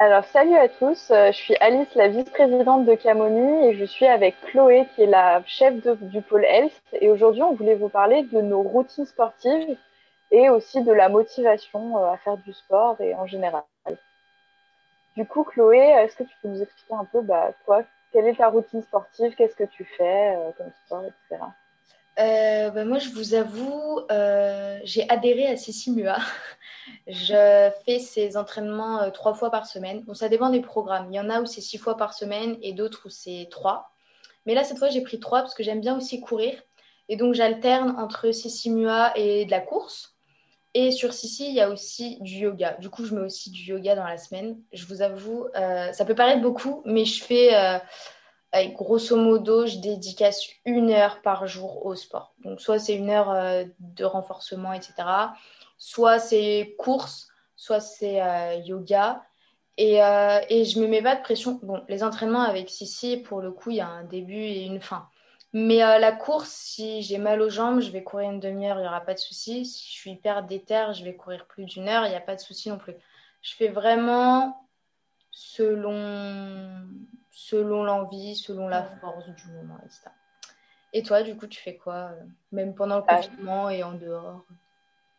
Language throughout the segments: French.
Alors, salut à tous, euh, je suis Alice, la vice-présidente de Camoni et je suis avec Chloé qui est la chef du pôle Health. Et aujourd'hui, on voulait vous parler de nos routines sportives et aussi de la motivation euh, à faire du sport et en général. Du coup, Chloé, est-ce que tu peux nous expliquer un peu, bah, toi, quelle est ta routine sportive, qu'est-ce que tu fais euh, comme sport, etc. Euh, bah, moi, je vous avoue, euh, j'ai adhéré à Sissimua. je fais ces entraînements euh, trois fois par semaine. Bon, ça dépend des programmes. Il y en a où c'est six fois par semaine et d'autres où c'est trois. Mais là, cette fois, j'ai pris trois parce que j'aime bien aussi courir. Et donc, j'alterne entre Sissimua et de la course. Et sur Sissi, il y a aussi du yoga. Du coup, je mets aussi du yoga dans la semaine. Je vous avoue, ça peut paraître beaucoup, mais je fais grosso modo, je dédicace une heure par jour au sport. Donc, soit c'est une heure euh, de renforcement, etc. Soit c'est course, soit c'est euh, yoga. Et, euh, et, je me mets pas de pression. Bon, les entraînements avec Sissi, pour le coup, il y a un début et une fin. Mais la course, si j'ai mal aux jambes, je vais courir une demi-heure, il n'y aura pas de souci. Si je suis hyper déter, je vais courir plus d'une heure, il n'y a pas de souci non plus. Je fais vraiment selon selon l'envie, selon la force du moment, etc. Et toi, du coup, tu fais quoi, euh, même pendant le ah. confinement et en dehors?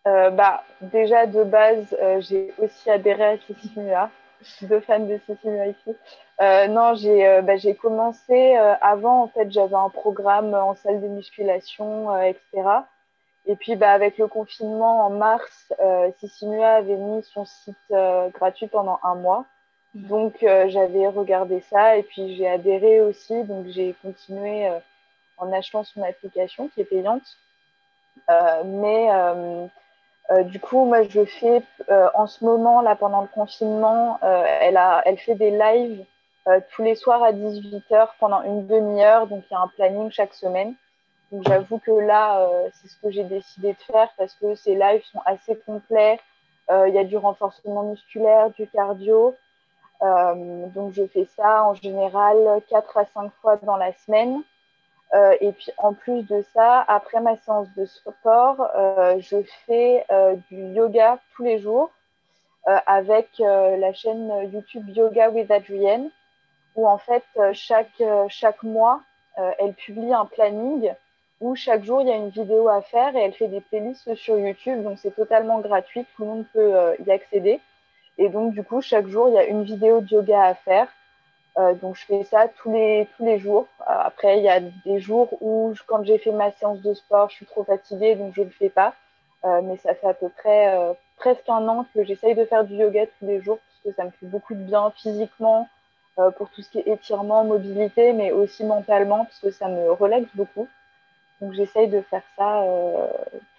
Euh, bah, Déjà, de base, euh, j'ai aussi adhéré à Sissimua. Je suis deux fans de Sissimua ici. non, j'ai bah, commencé avant, en fait, j'avais un programme en salle de musculation, etc. Et puis, bah, avec le confinement en mars, Sissimua avait mis son site gratuit pendant un mois. Donc euh, j'avais regardé ça et puis j'ai adhéré aussi. Donc j'ai continué euh, en achetant son application qui est payante. Euh, mais du coup, moi je fais en ce moment là pendant le confinement, elle elle fait des lives tous les soirs à 18h pendant une demi-heure. Donc il y a un planning chaque semaine. Donc j'avoue que là, c'est ce que j'ai décidé de faire parce que ces lives sont assez complets. Il y a du renforcement musculaire, du cardio. Euh, donc je fais ça en général 4 à 5 fois dans la semaine. Euh, et puis en plus de ça, après ma séance de sport, euh, je fais du yoga tous les jours avec la chaîne YouTube Yoga with Adrienne, où en fait chaque, chaque mois, elle publie un planning où chaque jour il y a une vidéo à faire et elle fait des playlists sur YouTube, donc c'est totalement gratuit, tout le monde peut y accéder. Et donc, du coup, chaque jour, il y a une vidéo de yoga à faire. Euh, donc, je fais ça tous les, tous les jours. Euh, après, il y a des jours où, quand j'ai fait ma séance de sport, je suis trop fatiguée, donc je ne le fais pas. Euh, mais ça fait à peu près presque un an que j'essaye de faire du yoga tous les jours parce que ça me fait beaucoup de bien physiquement pour tout ce qui est étirement, mobilité, mais aussi mentalement parce que ça me relaxe beaucoup. Donc, j'essaye de faire ça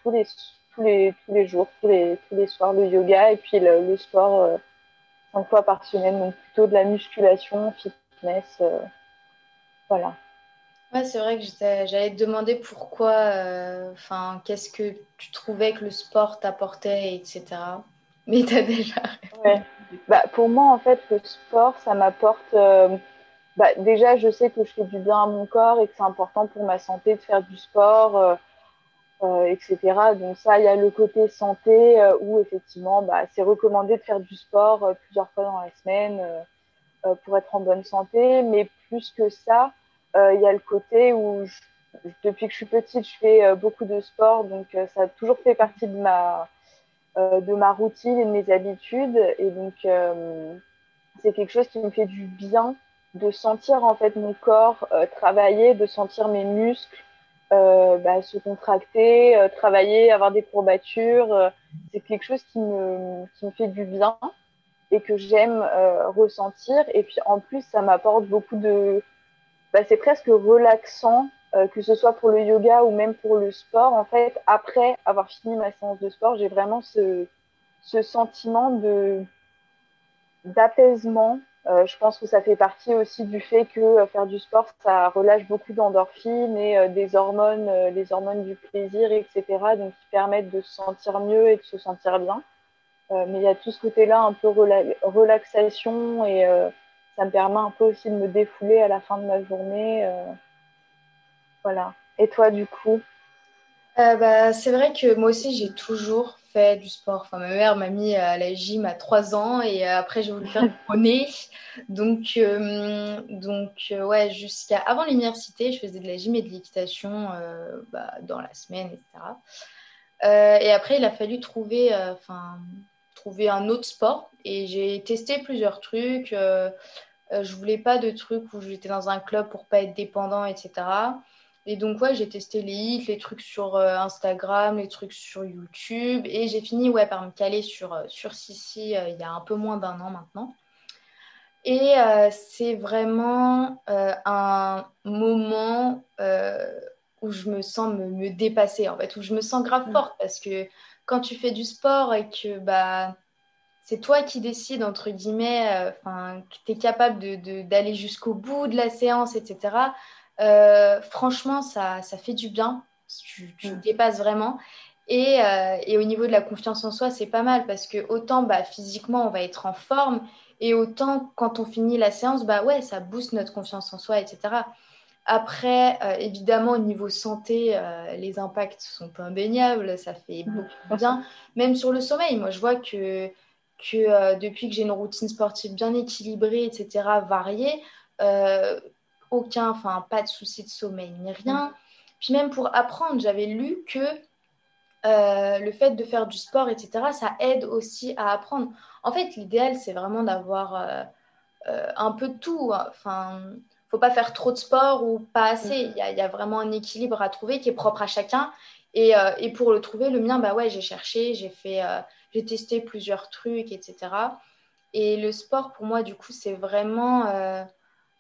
tous les tous les, tous les jours, tous les, tous les soirs, le yoga et puis le, sport euh, cinq fois par semaine, donc plutôt de la musculation, fitness. Euh, voilà. Ouais, c'est vrai que j'allais te demander pourquoi, euh, enfin, qu'est-ce que tu trouvais que le sport t'apportait, etc. Mais tu as déjà. Ouais. Bah, pour moi, en fait, le sport, ça m'apporte. bah, déjà, je sais que je fais du bien à mon corps et que c'est important pour ma santé de faire du sport. Euh, etc. Donc ça, il y a le côté santé euh, où effectivement, bah, c'est recommandé de faire du sport euh, plusieurs fois dans la semaine pour être en bonne santé. Mais plus que ça, il y a le côté où depuis que je suis petite, je fais beaucoup de sport, donc ça a toujours fait partie de ma de ma routine et de mes habitudes. Et donc c'est quelque chose qui me fait du bien de sentir en fait mon corps travailler, de sentir mes muscles bah, se contracter, euh, travailler, avoir des courbatures. Euh, c'est quelque chose qui me, qui me fait du bien et que j'aime ressentir. Et puis en plus, ça m'apporte beaucoup de... Bah, c'est presque relaxant, que ce soit pour le yoga ou même pour le sport. En fait, après avoir fini ma séance de sport, j'ai vraiment ce, ce sentiment de d'apaisement euh, je pense que ça fait partie aussi du fait que euh, faire du sport, ça relâche beaucoup d'endorphines et euh, des hormones, les hormones du plaisir, etc. Donc, qui permettent de se sentir mieux et de se sentir bien. mais il y a tout ce côté-là, un peu relaxation et ça me permet un peu aussi de me défouler à la fin de ma journée. voilà. Et toi, du coup? Bah, C'est vrai que moi aussi, j'ai toujours fait du sport. Enfin, ma mère m'a mis à la gym à 3 ans et après j'ai voulu faire du poney. Donc, donc ouais, jusqu'à avant l'université, je faisais de la gym et de l'équitation bah, dans la semaine, etc. et après, il a fallu trouver, trouver un autre sport et j'ai testé plusieurs trucs. Euh, je voulais pas de trucs où j'étais dans un club pour pas être dépendant, etc. Et donc, ouais, j'ai testé les hits, les trucs sur euh, Instagram, les trucs sur YouTube. Et j'ai fini ouais, par me caler sur, euh, sur Sissi il y a un peu moins d'un an maintenant. Et c'est vraiment un moment où je me sens me, me, dépasser, en fait, où je me sens grave mm. forte parce que quand tu fais du sport et que bah, c'est toi qui décides, entre guillemets, euh, enfin, que tu es capable d'aller jusqu'au bout de la séance, etc. Euh, franchement, ça, ça fait du bien. Tu, tu mm. dépasses vraiment. Et, euh, et, au niveau de la confiance en soi, c'est pas mal parce que autant bah, physiquement, on va être en forme et autant quand on finit la séance, bah ouais, ça booste notre confiance en soi, etc. Après, évidemment, au niveau santé, les impacts sont indéniables, ça fait mm. beaucoup de bien. Même sur le sommeil, moi, je vois que que euh, depuis que j'ai une routine sportive bien équilibrée, etc., variée, euh, aucun, enfin, pas de souci de sommeil ni rien. Mm. Puis même pour apprendre, j'avais lu que euh, le fait de faire du sport, etc., ça aide aussi à apprendre. En fait, l'idéal, c'est vraiment d'avoir un peu de tout. Enfin, faut pas faire trop de sport ou pas assez. Mm. Il y, a, vraiment un équilibre à trouver qui est propre à chacun. Et, et pour le trouver, le mien, bah ouais, j'ai cherché, j'ai fait j'ai testé plusieurs trucs, etc. Et le sport, pour moi, du coup, c'est vraiment euh,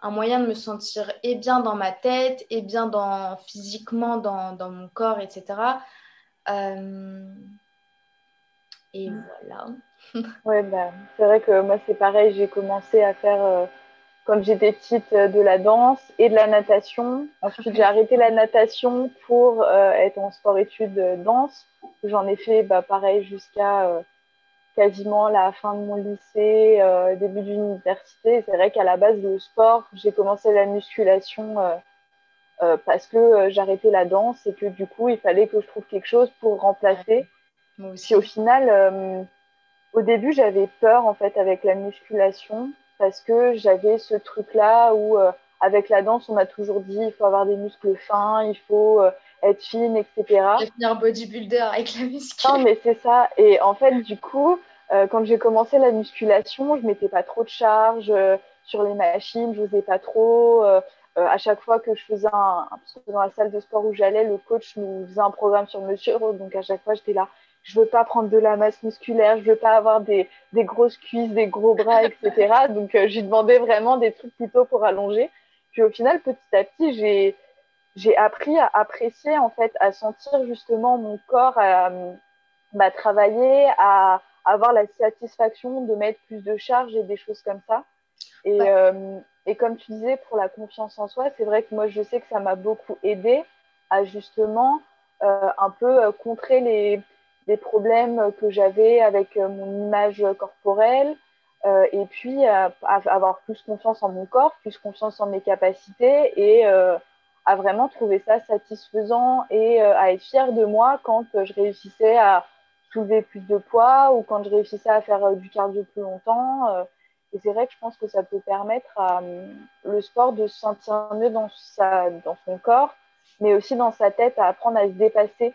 un moyen de me sentir et bien dans ma tête, et bien dans, physiquement dans, dans mon corps, etc. Euh, et voilà. ouais, bah, c'est vrai que moi, c'est pareil. J'ai commencé à faire, euh, comme j'étais petite, de la danse et de la natation. Ensuite, j'ai arrêté la natation pour être en sport-études danse. J'en ai fait bah, pareil jusqu'à euh, quasiment la fin de mon lycée, euh, début d'université. C'est vrai qu'à la base, le sport, j'ai commencé la musculation euh, parce que j'arrêtais la danse et que du coup, il fallait que je trouve quelque chose pour remplacer. Moi aussi. au final, au début, j'avais peur en fait avec la musculation parce que j'avais ce truc-là où avec la danse, on m'a toujours dit il faut avoir des muscles fins, il faut être fine, etc. Devenir bodybuilder avec la musculation. Non, mais c'est ça. Et en fait, du coup, euh, quand j'ai commencé la musculation, je mettais pas trop de charge euh, sur les machines, je n'osais pas trop. Euh, à chaque fois que je faisais un, parce que dans la salle de sport où j'allais, le coach nous faisait un programme sur mesure, donc à chaque fois j'étais là. Je veux pas prendre de la masse musculaire, je veux pas avoir des, des grosses cuisses, des gros bras, etc. donc j'ai demandé vraiment des trucs plutôt pour allonger. Puis au final, petit à petit, j'ai j'ai appris à apprécier en fait, à sentir justement mon corps à, bah, travailler, à avoir la satisfaction de mettre plus de charge et des choses comme ça. Et, euh, et comme tu disais, pour la confiance en soi, c'est vrai que moi je sais que ça m'a beaucoup aidé à justement euh, un peu euh, contrer les, les problèmes que j'avais avec euh, mon image corporelle. Euh, et puis à, avoir plus confiance en mon corps, plus confiance en mes capacités et euh, à vraiment trouver ça satisfaisant et euh, à être fière de moi quand euh, je réussissais à soulever plus de poids ou quand je réussissais à faire euh, du cardio plus longtemps. et c'est vrai que je pense que ça peut permettre à le sport de se sentir mieux dans, sa, dans son corps, mais aussi dans sa tête, à apprendre à se dépasser.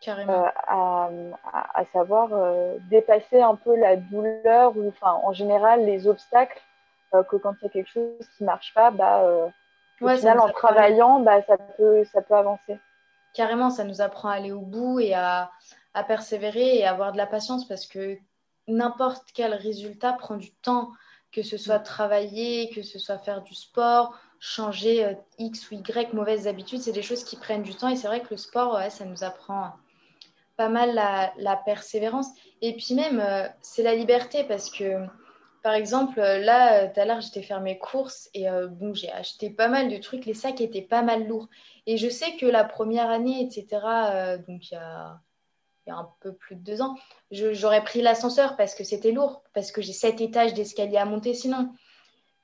Carrément. à, à, à, savoir dépasser un peu la douleur ou enfin en général les obstacles que quand il y a quelque chose qui marche pas, bah, au final, en travaillant, bah, ça, peut, ça peut avancer. Carrément, ça nous apprend à aller au bout et à, à persévérer et à avoir de la patience parce que n'importe quel résultat prend du temps, que ce soit travailler, que ce soit faire du sport, changer euh, X ou Y mauvaises habitudes, c'est des choses qui prennent du temps et c'est vrai que le sport, ouais, ça nous apprend pas mal la, la persévérance. Et puis même, euh, c'est la liberté parce que par exemple, euh, là, euh, tout à l'heure, j'étais faire mes courses et euh, bon, j'ai acheté pas mal de trucs. Les sacs étaient pas mal lourds. Et je sais que la première année, etc., donc il y, a, un peu plus de deux ans, j'aurais pris l'ascenseur parce que c'était lourd, parce que j'ai sept étages d'escalier à monter sinon.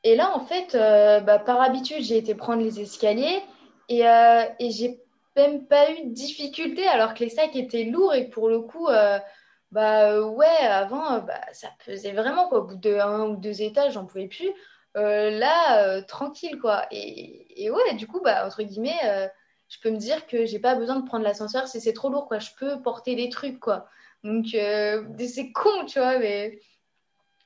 Et là, en fait, bah, par habitude, j'ai été prendre les escaliers et, et j'ai même pas eu de difficulté alors que les sacs étaient lourds et pour le coup Bah ouais, avant, bah, ça pesait vraiment, quoi. Au bout de un ou deux étages, j'en pouvais plus. là, tranquille, quoi. Et, ouais, du coup, bah, entre guillemets, je peux me dire que j'ai pas besoin de prendre l'ascenseur si c'est trop lourd, quoi. Je peux porter des trucs, quoi. Donc, c'est con, tu vois, mais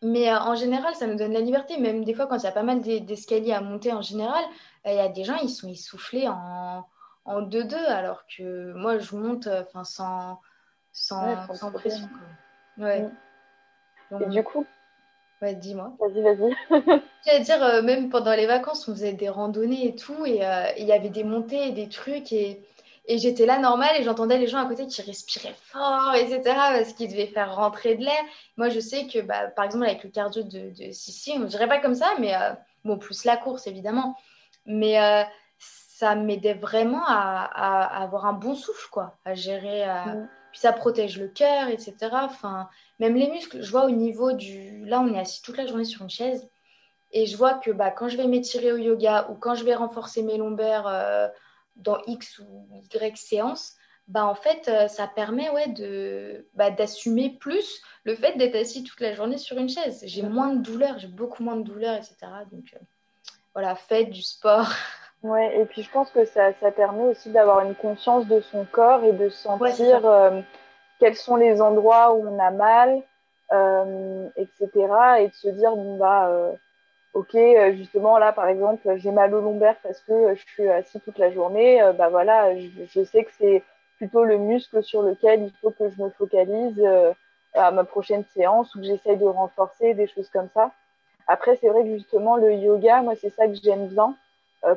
mais euh, en général, ça nous donne la liberté. Même des fois, quand il y a pas mal d'escaliers à monter en général, euh, il y a des gens, ils sont essoufflés en, en 2-2, alors que moi, je monte euh, enfin, sans, sans, sans pression. Ouais. Mm. Et du coup Ouais, dis-moi. Vas-y, vas-y. J'allais dire, même pendant les vacances, on faisait des randonnées et tout, et il y avait des montées et des trucs, et et j'étais là normal et j'entendais les gens à côté qui respiraient fort, etc. parce qu'ils devaient faire rentrer de l'air. Moi, je sais que, bah, par exemple, avec le cardio de, de Sissi, on ne dirait pas comme ça, mais euh, bon, plus la course, évidemment. Mais euh, ça m'aidait vraiment à, avoir un bon souffle, quoi, à gérer. Euh, mm. Puis ça protège le cœur, etc. Enfin, même les muscles, je vois au niveau du. Là, on est assis toute la journée sur une chaise. Et je vois que bah, quand je vais m'étirer au yoga ou quand je vais renforcer mes lombaires dans X ou Y séance, bah en fait, euh, ça permet ouais, de, bah, d'assumer plus le fait d'être assis toute la journée sur une chaise. J'ai moins de douleur, j'ai beaucoup moins de douleur, etc. Donc euh, voilà, faites du sport. Ouais, et puis je pense que ça, ça permet aussi d'avoir une conscience de son corps et de sentir euh, quels sont les endroits où on a mal, etc. Et de se dire, bon, bah ok, euh, justement là par exemple, j'ai mal au lombaire parce que euh, je suis assis toute la journée, euh, bah voilà, je, sais que c'est plutôt le muscle sur lequel il faut que je me focalise à ma prochaine séance ou que j'essaye de renforcer, des choses comme ça. Après, c'est vrai que justement le yoga, moi c'est ça que j'aime bien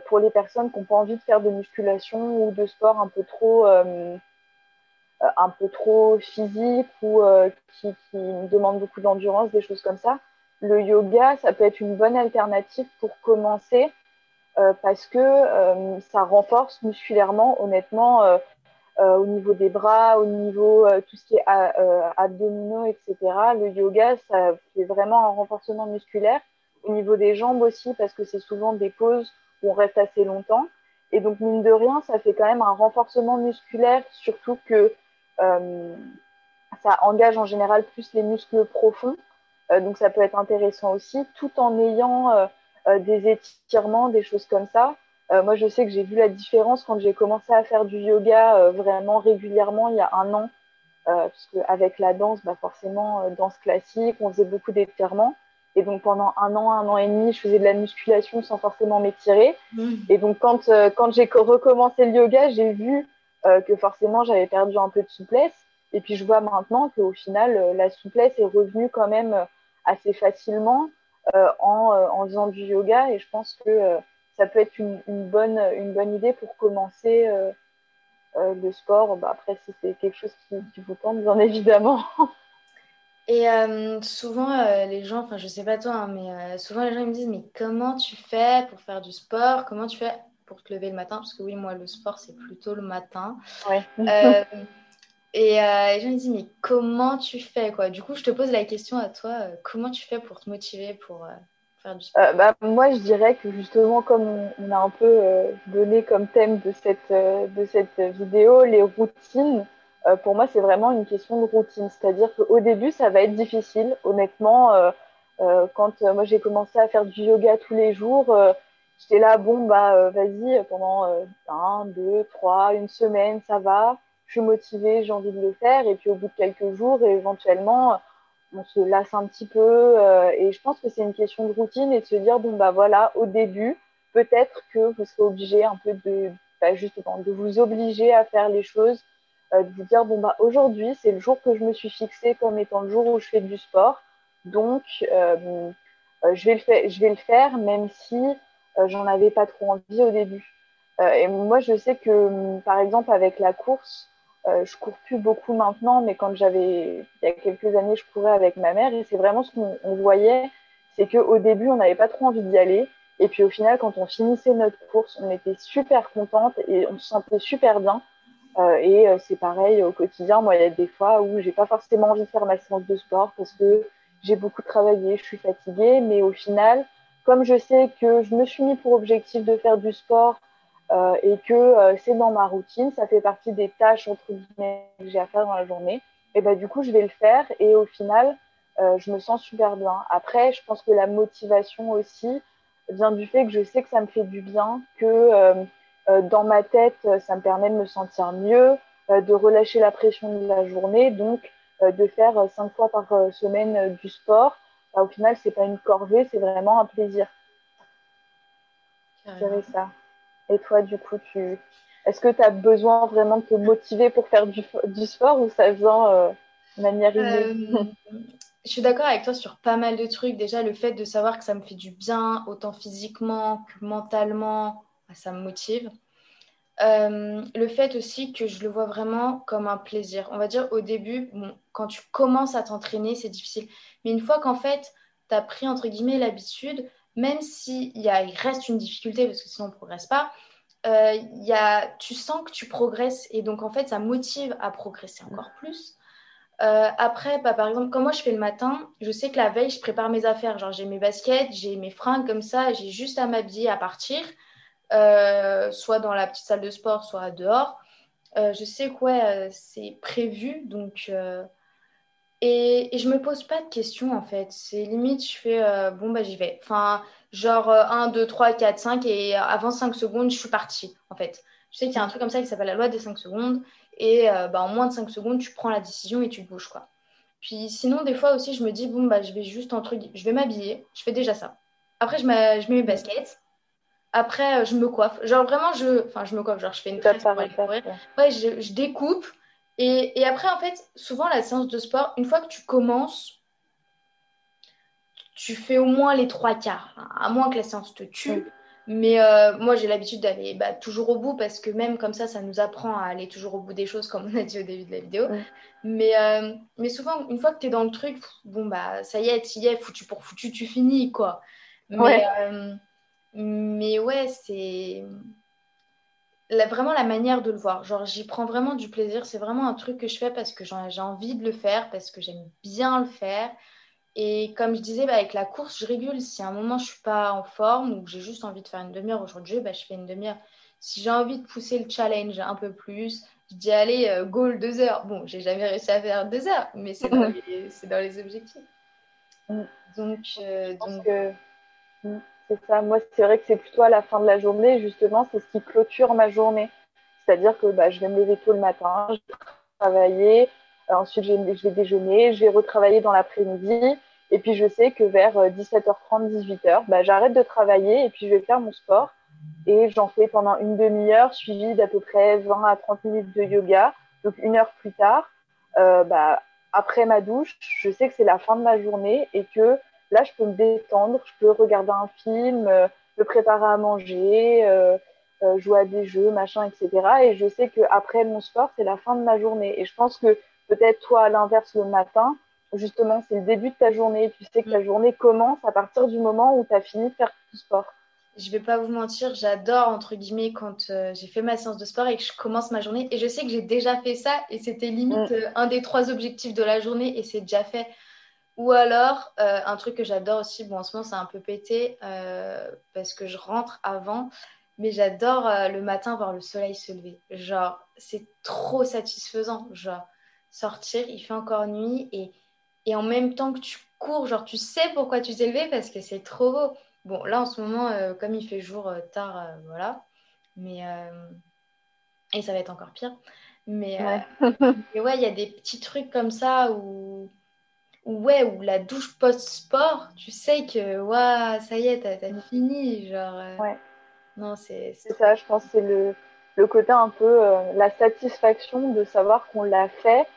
pour les personnes qui n'ont pas envie de faire de musculation ou de sport un peu trop un peu trop physique ou qui, demandent beaucoup d'endurance, des choses comme ça le yoga, ça peut être une bonne alternative pour commencer euh, parce que euh, ça renforce musculairement, honnêtement, euh, au niveau des bras, au niveau tout ce qui est abdominaux, etc. Le yoga, ça fait vraiment un renforcement musculaire. Au niveau des jambes aussi, parce que c'est souvent des poses on reste assez longtemps. Et donc, mine de rien, ça fait quand même un renforcement musculaire, surtout que ça engage en général plus les muscles profonds. Euh, donc ça peut être intéressant aussi, tout en ayant euh, euh, des étirements, des choses comme ça. moi, je sais que j'ai vu la différence quand j'ai commencé à faire du yoga vraiment régulièrement il y a un an, parce qu'avec la danse, bah forcément, danse classique, on faisait beaucoup d'étirements. Et donc pendant un an, un an et demi, je faisais de la musculation sans forcément m'étirer. Mmh. Et donc quand, quand j'ai recommencé le yoga, j'ai vu que forcément j'avais perdu un peu de souplesse. Et puis je vois maintenant qu'au final, la souplesse est revenue quand même assez facilement euh, en, euh, en, faisant du yoga. Et je pense que euh, ça peut être une, une, bonne, une bonne idée pour commencer le sport. Bah, après, si c'est quelque chose qui, qui, vous tente, bien évidemment. Et souvent, les gens, enfin, je sais pas toi, hein, mais souvent les gens ils me disent Mais comment tu fais pour faire du sport? Comment tu fais pour te lever le matin? Parce que oui, moi, le sport, c'est plutôt le matin. Ouais. Et euh, les gens me disent, mais comment tu fais quoi? Du coup, je te pose la question à toi, euh, comment tu fais pour te motiver pour euh, faire du sport? Bah, Moi, je dirais que justement, comme on, a un peu donné comme thème de cette, de cette vidéo, les routines, pour moi, c'est vraiment une question de routine. C'est-à-dire qu'au début, ça va être difficile. Honnêtement, quand moi j'ai commencé à faire du yoga tous les jours, j'étais là, bon, bah vas-y, pendant un, deux, trois, une semaine, ça va je suis motivée, j'ai envie de le faire. Et puis au bout de quelques jours, éventuellement, on se lasse un petit peu. Euh, et je pense que c'est une question de routine et de se dire, bon, bah voilà, au début, peut-être que vous serez obligé un peu de, bah, justement, de vous obliger à faire les choses, euh, de vous dire, bon, bah aujourd'hui, c'est le jour que je me suis fixé comme étant le jour où je fais du sport. Donc, euh, je, vais le faire, je vais le faire, même si j'en avais pas trop envie au début. et moi, je sais que, par exemple, avec la course, euh, je cours plus beaucoup maintenant, mais quand j'avais, il y a quelques années, je courais avec ma mère et c'est vraiment ce qu'on voyait, c'est qu'au début, on n'avait pas trop envie d'y aller. Et puis au final, quand on finissait notre course, on était super contente et on se sentait super bien. Euh, et euh, c'est pareil au quotidien. Moi, il y a des fois où j'ai pas forcément envie de faire ma séance de sport parce que j'ai beaucoup travaillé, je suis fatiguée. Mais au final, comme je sais que je me suis mis pour objectif de faire du sport euh, et que c'est dans ma routine, ça fait partie des tâches entre guillemets que j'ai à faire dans la journée. et bah, du coup, je vais le faire. Et au final, je me sens super bien. Après, je pense que la motivation aussi vient du fait que je sais que ça me fait du bien, que dans ma tête, ça me permet de me sentir mieux, de relâcher la pression de la journée, donc de faire cinq fois par semaine du sport. Bah, au final, c'est pas une corvée, c'est vraiment un plaisir. C'est ça. Et toi, du coup, tu est-ce que tu as besoin vraiment de te motiver pour faire du, du sport ou ça vient de manière innée? Je suis d'accord avec toi sur pas mal de trucs. Déjà, le fait de savoir que ça me fait du bien, autant physiquement que mentalement, ça me motive. Euh, le fait aussi que je le vois vraiment comme un plaisir. On va dire au début, quand tu commences à t'entraîner, c'est difficile. Mais une fois qu'en fait, tu as pris entre guillemets l'habitude, même s'il il reste une difficulté parce que sinon on ne progresse pas, euh, y a, tu sens que tu progresses et donc en fait ça motive à progresser encore plus. Euh, après, bah, par exemple, quand moi je fais le matin, je sais que la veille, je prépare mes affaires. Genre, j'ai mes baskets, j'ai mes fringues comme ça, j'ai juste à m'habiller, à partir, euh, soit dans la petite salle de sport, soit dehors. Euh, je sais que ouais, c'est prévu, donc. Et, et, je me pose pas de questions en fait. C'est limite, je fais bon, bah j'y vais. Enfin, genre 1, 2, 3, 4, 5, et avant 5 secondes, je suis partie en fait. Je sais qu'il y a un truc comme ça qui s'appelle la loi des 5 secondes. Et euh, bah, en moins de 5 secondes, tu prends la décision et tu te bouges. Quoi. Puis sinon, des fois aussi, je me dis, bon, bah, je vais juste entre je vais m'habiller. Je fais déjà ça. Après, je mets mes baskets. Après, euh, je me coiffe. Genre vraiment, je, enfin, je me coiffe. Genre, je fais une tresse pour aller courir. Ouais, je, je découpe. Et, et, après, en fait, souvent, la séance de sport, une fois que tu commences, tu fais au moins les trois quarts. À moins que la séance te tue. Mais euh, moi, j'ai l'habitude d'aller bah, toujours au bout parce que même comme ça, ça nous apprend à aller toujours au bout des choses, comme on a dit au début de la vidéo. Mais, euh, mais souvent, une fois que tu es dans le truc, bon, bah, ça y est, tu y es, foutu pour foutu, tu finis, quoi. Mais ouais, euh, mais ouais c'est vraiment la manière de le voir. Genre, j'y prends vraiment du plaisir. C'est vraiment un truc que je fais parce que j'ai envie de le faire, parce que j'aime bien le faire. Et comme je disais, bah, avec la course, je régule. Si à un moment je suis pas en forme ou que j'ai juste envie de faire une demi-heure aujourd'hui, bah, je fais une demi-heure. Si j'ai envie de pousser le challenge un peu plus, je dis allez, euh, goal deux heures. Bon, j'ai jamais réussi à faire deux heures, mais c'est dans, dans, les objectifs. Mm. Donc, euh, donc... Mm, c'est ça. Moi, c'est vrai que c'est plutôt à la fin de la journée, justement, c'est ce qui clôture ma journée. C'est-à-dire que bah, je vais me lever tôt le matin, je vais travailler, ensuite je vais déjeuner, je vais retravailler dans l'après-midi. Et puis je sais que vers 17h30, euh, 18h, bah, j'arrête de travailler et puis je vais faire mon sport. Et j'en fais pendant une demi-heure, suivi d'à peu près 20 à 30 minutes de yoga. Donc une heure plus tard, euh, bah, après ma douche, je sais que c'est la fin de ma journée et que là, je peux me détendre, je peux regarder un film, euh, me préparer à manger, euh, euh, jouer à des jeux, machin, etc. Et je sais que après mon sport, c'est la fin de ma journée. Et je pense que peut-être toi, à l'inverse, le matin, justement, c'est le début de ta journée. Tu sais que ta mm. journée commence à partir du moment où tu as fini de faire tout sport. Je vais pas vous mentir, j'adore, entre guillemets, quand euh, j'ai fait ma séance de sport et que je commence ma journée. Et je sais que j'ai déjà fait ça et c'était limite mm. euh, un des trois objectifs de la journée et c'est déjà fait. Ou alors, euh, un truc que j'adore aussi, bon, en ce moment, c'est un peu pété parce que je rentre avant, mais j'adore le matin voir le soleil se lever. Genre, c'est trop satisfaisant. Genre, sortir, il fait encore nuit et et en même temps que tu cours, genre tu sais pourquoi tu t'es levé parce que c'est trop beau. Bon, là en ce moment, euh, comme il fait jour euh, tard, euh, voilà. Mais et ça va être encore pire. Mais ouais, ouais, il y a des petits trucs comme ça où, ouais, où la douche post-sport, tu sais que ouais, ça y est, t'as as fini, genre. ouais. Non, c'est. C'est ça, je pense, c'est le, le côté un peu la satisfaction de savoir qu'on l'a fait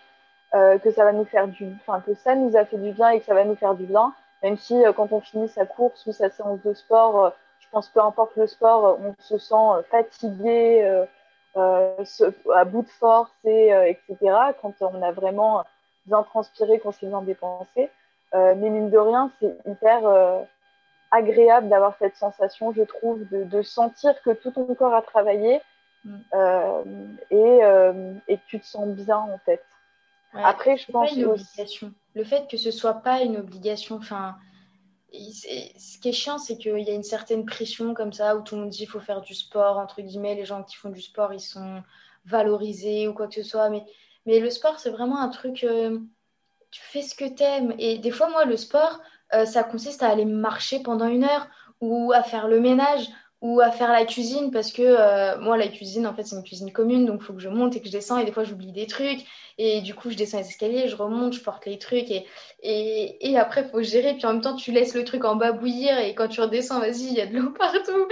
euh, que ça va nous faire du, enfin que ça nous a fait du bien et que ça va nous faire du bien. Même si euh, quand on finit sa course ou sa séance de sport, euh, je pense peu importe le sport, on se sent fatigué, à bout de force et etc. Quand on a vraiment bien transpiré, qu'on s'est bien dépensé. mais mine de rien, c'est hyper agréable d'avoir cette sensation, je trouve, de, de, sentir que tout ton corps a travaillé mm. et, et que tu te sens bien en fait. Après, je pense une obligation. Le fait que ce soit pas une obligation, enfin, ce qui est chiant, c'est qu'il y a une certaine pression comme ça où tout le monde dit qu'il faut faire du sport, entre guillemets, les gens qui font du sport, ils sont valorisés ou quoi que ce soit. Mais, Mais le sport, c'est vraiment un truc, euh, tu fais ce que tu aimes. Et des fois, moi, le sport, euh, ça consiste à aller marcher pendant une heure ou à faire le ménage ou à faire la cuisine parce que euh, moi la cuisine en fait c'est une cuisine commune donc il faut que je monte et que je descends et des fois j'oublie des trucs et du coup je descends les escaliers je remonte je porte les trucs et, et, et après faut gérer. Puis en même temps tu laisses le truc en bas bouillir et quand tu redescends vas-y il y a de l'eau partout.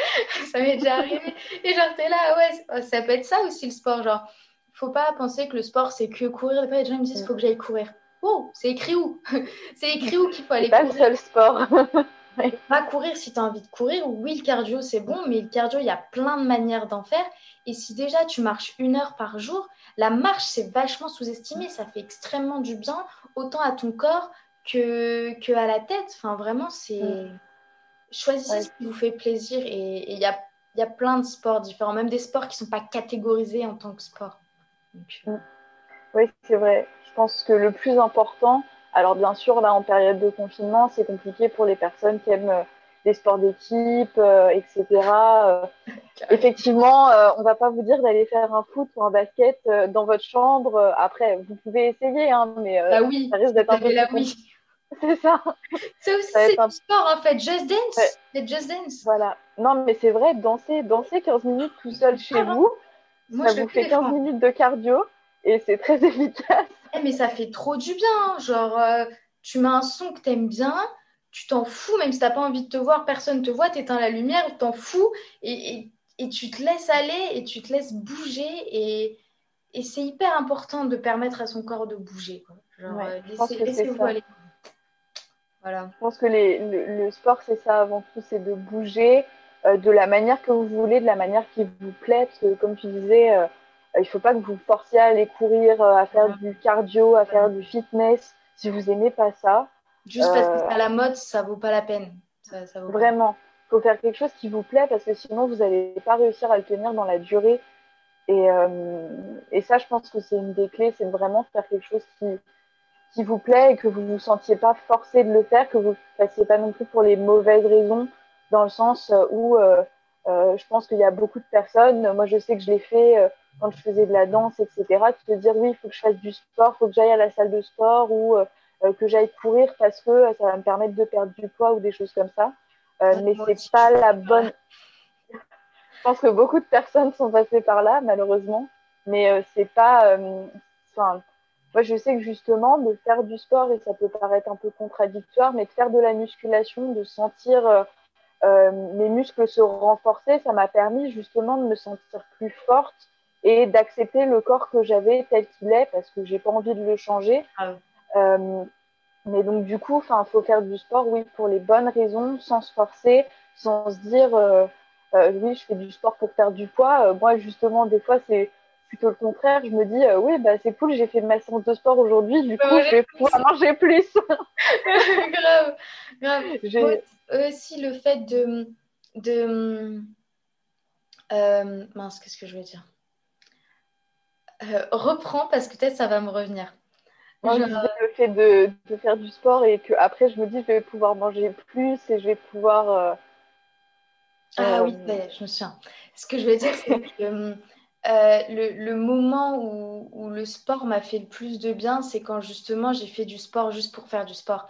Ça m'est déjà arrivé. Et genre t'es là ouais ça peut être ça aussi le sport genre faut pas penser que le sport c'est que courir des fois les gens me disent faut que j'aille courir oh c'est écrit où? C'est écrit où qu'il faut aller courir pas le seul sport Pas courir si tu as envie de courir. Oui, le cardio, c'est bon, mais le cardio, il y a plein de manières d'en faire. Et si déjà tu marches une heure par jour, la marche, c'est vachement sous-estimé. Ça fait extrêmement du bien, autant à ton corps que, que à la tête. Enfin, vraiment, c'est. Mm. Choisissez ce qui vous fait plaisir. Et il y a, y a plein de sports différents, même des sports qui ne sont pas catégorisés en tant que sport. Euh. Mm. Oui, c'est vrai. Je pense que le plus important, alors bien sûr, là, en période de confinement, c'est compliqué pour les personnes qui aiment euh, les sports d'équipe, euh, etc. Euh, effectivement, on va pas vous dire d'aller faire un foot ou un basket dans votre chambre. Après, vous pouvez essayer, hein, mais bah oui, ça risque d'être un peu oui. C'est ça. C'est aussi c'est un... sport en fait, Just Dance. C'est Just Dance. Voilà. Non, mais c'est vrai, danser, danser 15 minutes tout seul chez vous, Moi, ça vous fait 15 minutes de cardio et c'est très efficace. Eh, mais ça fait trop du bien. Hein. Genre, euh, tu mets un son que t'aimes bien, tu t'en fous, même si t'as pas envie de te voir, personne te voit, t'éteins la lumière, tu t'en fous et, et, tu te laisses aller et tu te laisses bouger. Et, et c'est hyper important de permettre à son corps de bouger. Genre, aller. Voilà. Je pense que les, le, sport, c'est ça avant tout, c'est de bouger de la manière que vous voulez, de la manière qui vous plaît. Parce que, comme tu disais, il ne faut pas que vous forciez à aller courir, euh, à faire du cardio, à faire du fitness. Si vous n'aimez pas ça. Juste parce que c'est à la mode, ça vaut pas la peine. vraiment. Il faut faire quelque chose qui vous plaît parce que sinon, vous n'allez pas réussir à le tenir dans la durée. Et, euh, et ça, je pense que c'est une des clés, c'est vraiment faire quelque chose qui, qui vous plaît et que vous ne vous sentiez pas forcé de le faire, que vous ne fassiez pas non plus pour les mauvaises raisons, dans le sens où euh, je pense qu'il y a beaucoup de personnes, moi je sais que je l'ai fait quand je faisais de la danse, etc., de te dire oui, il faut que je fasse du sport, il faut que j'aille à la salle de sport ou euh, euh, que j'aille courir parce que ça va me permettre de perdre du poids ou des choses comme ça. Euh, mais c'est pas la bonne. je pense que beaucoup de personnes sont passées par là, malheureusement. Mais c'est pas. Enfin, moi, je sais que justement, de faire du sport, et ça peut paraître un peu contradictoire, mais de faire de la musculation, de sentir mes muscles se renforcer, ça m'a permis justement de me sentir plus forte et d'accepter le corps que j'avais tel qu'il est parce que j'ai pas envie de le changer. Ah euh, mais donc du coup, enfin, faut faire du sport, oui, pour les bonnes raisons, sans se forcer, sans se dire, euh, euh, oui, je fais du sport pour faire du poids. moi, justement, des fois, c'est plutôt le contraire. Je me dis, oui, bah c'est cool, j'ai fait ma séance de sport aujourd'hui, du coup, je vais pouvoir manger plus. grave, grave. Aussi le fait de, de mince, qu'est-ce que je veux dire? Euh, reprends parce que peut-être ça va me revenir. Moi, le fait de, de, faire du sport et que après je me dis je vais pouvoir manger plus et je vais pouvoir. Euh, ah oui, euh, je me souviens. Ce que je veux dire, c'est que le, le, moment où, où, le sport m'a fait le plus de bien, c'est quand justement j'ai fait du sport juste pour faire du sport.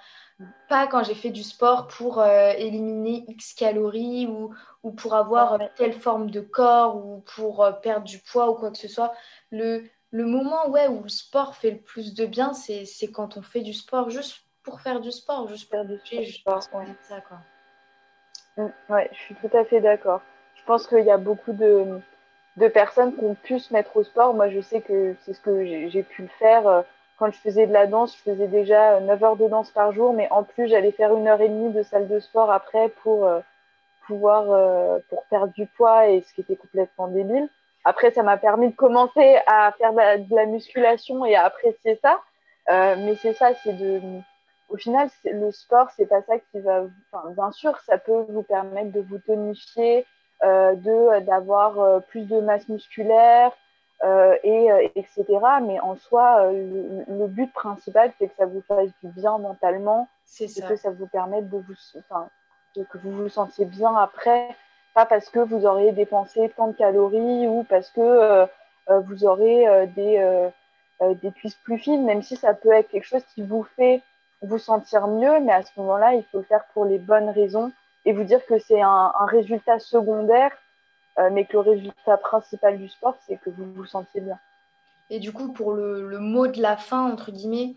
Pas quand j'ai fait du sport pour éliminer X calories ou, ou pour avoir telle forme de corps ou pour perdre du poids ou quoi que ce soit le, le moment ouais, où le sport fait le plus de bien, c'est quand on fait du sport juste pour faire du sport, juste pour du sport. Ouais. Ça, quoi. Mm, ouais, je suis tout à fait d'accord. Je pense qu'il y a beaucoup de, de, personnes qui ont pu se mettre au sport. Moi, je sais que c'est ce que j'ai pu le faire. Euh, quand je faisais de la danse, je faisais déjà 9 heures de danse par jour, mais en plus, j'allais faire une heure et demie de salle de sport après pour euh, pouvoir euh, pour perdre du poids et ce qui était complètement débile. Après, ça m'a permis de commencer à faire de la, musculation et à apprécier ça. Euh, mais c'est ça, c'est de. Au final, le sport, c'est pas ça qui va. Enfin, bien sûr, ça peut vous permettre de vous tonifier, euh, d'avoir euh, plus de masse musculaire, euh, et euh, etc. Mais en soi, le, le, but principal, c'est que ça vous fasse du bien mentalement, et que ça vous permette de vous, enfin, que vous vous sentiez bien après. Pas parce que vous aurez dépensé tant de calories ou parce que euh, euh, vous aurez euh, des, des cuisses plus fines, même si ça peut être quelque chose qui vous fait vous sentir mieux, mais à ce moment-là, il faut le faire pour les bonnes raisons et vous dire que c'est un, résultat secondaire, mais que le résultat principal du sport, c'est que vous vous sentiez bien. Et du coup, pour le, mot de la fin, entre guillemets,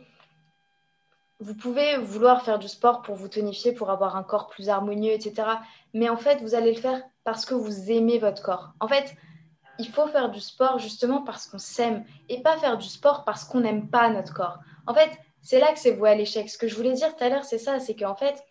vous pouvez vouloir faire du sport pour vous tonifier, pour avoir un corps plus harmonieux, etc. Mais en fait, vous allez le faire parce que vous aimez votre corps. En fait, il faut faire du sport justement parce qu'on s'aime et pas faire du sport parce qu'on n'aime pas notre corps. En fait, c'est là que c'est voué à l'échec. Ce que je voulais dire tout à l'heure, c'est ça, c'est qu'en fait,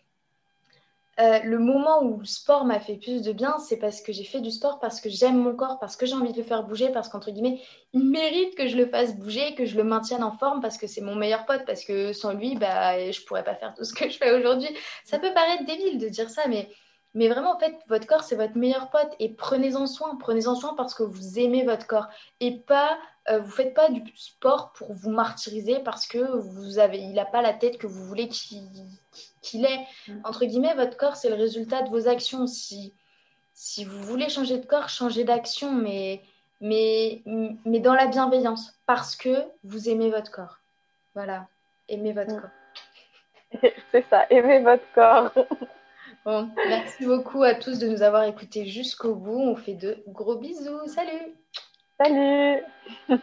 euh, le moment où le sport m'a fait plus de bien, c'est parce que j'ai fait du sport, parce que j'aime mon corps, parce que j'ai envie de le faire bouger, parce qu'entre guillemets, il mérite que je le fasse bouger, que je le maintienne en forme, parce que c'est mon meilleur pote, parce que sans lui, bah, je pourrais pas faire tout ce que je fais aujourd'hui. Ça peut paraître débile de dire ça, mais, vraiment, en fait, votre corps, c'est votre meilleur pote, et prenez-en soin, prenez-en soin parce que vous aimez votre corps, et pas euh, vous faites pas du sport pour vous martyriser parce que vous avez, il n'a pas la tête que vous voulez qu'il ait. Mm. Entre guillemets, votre corps, c'est le résultat de vos actions. Si, si vous voulez changer de corps, changez d'action, mais, mais, mais dans la bienveillance, parce que vous aimez votre corps. Voilà, aimez votre mm. corps. c'est ça, aimez votre corps. Bon, merci beaucoup à tous de nous avoir écoutés jusqu'au bout. On fait de gros bisous. Salut Salut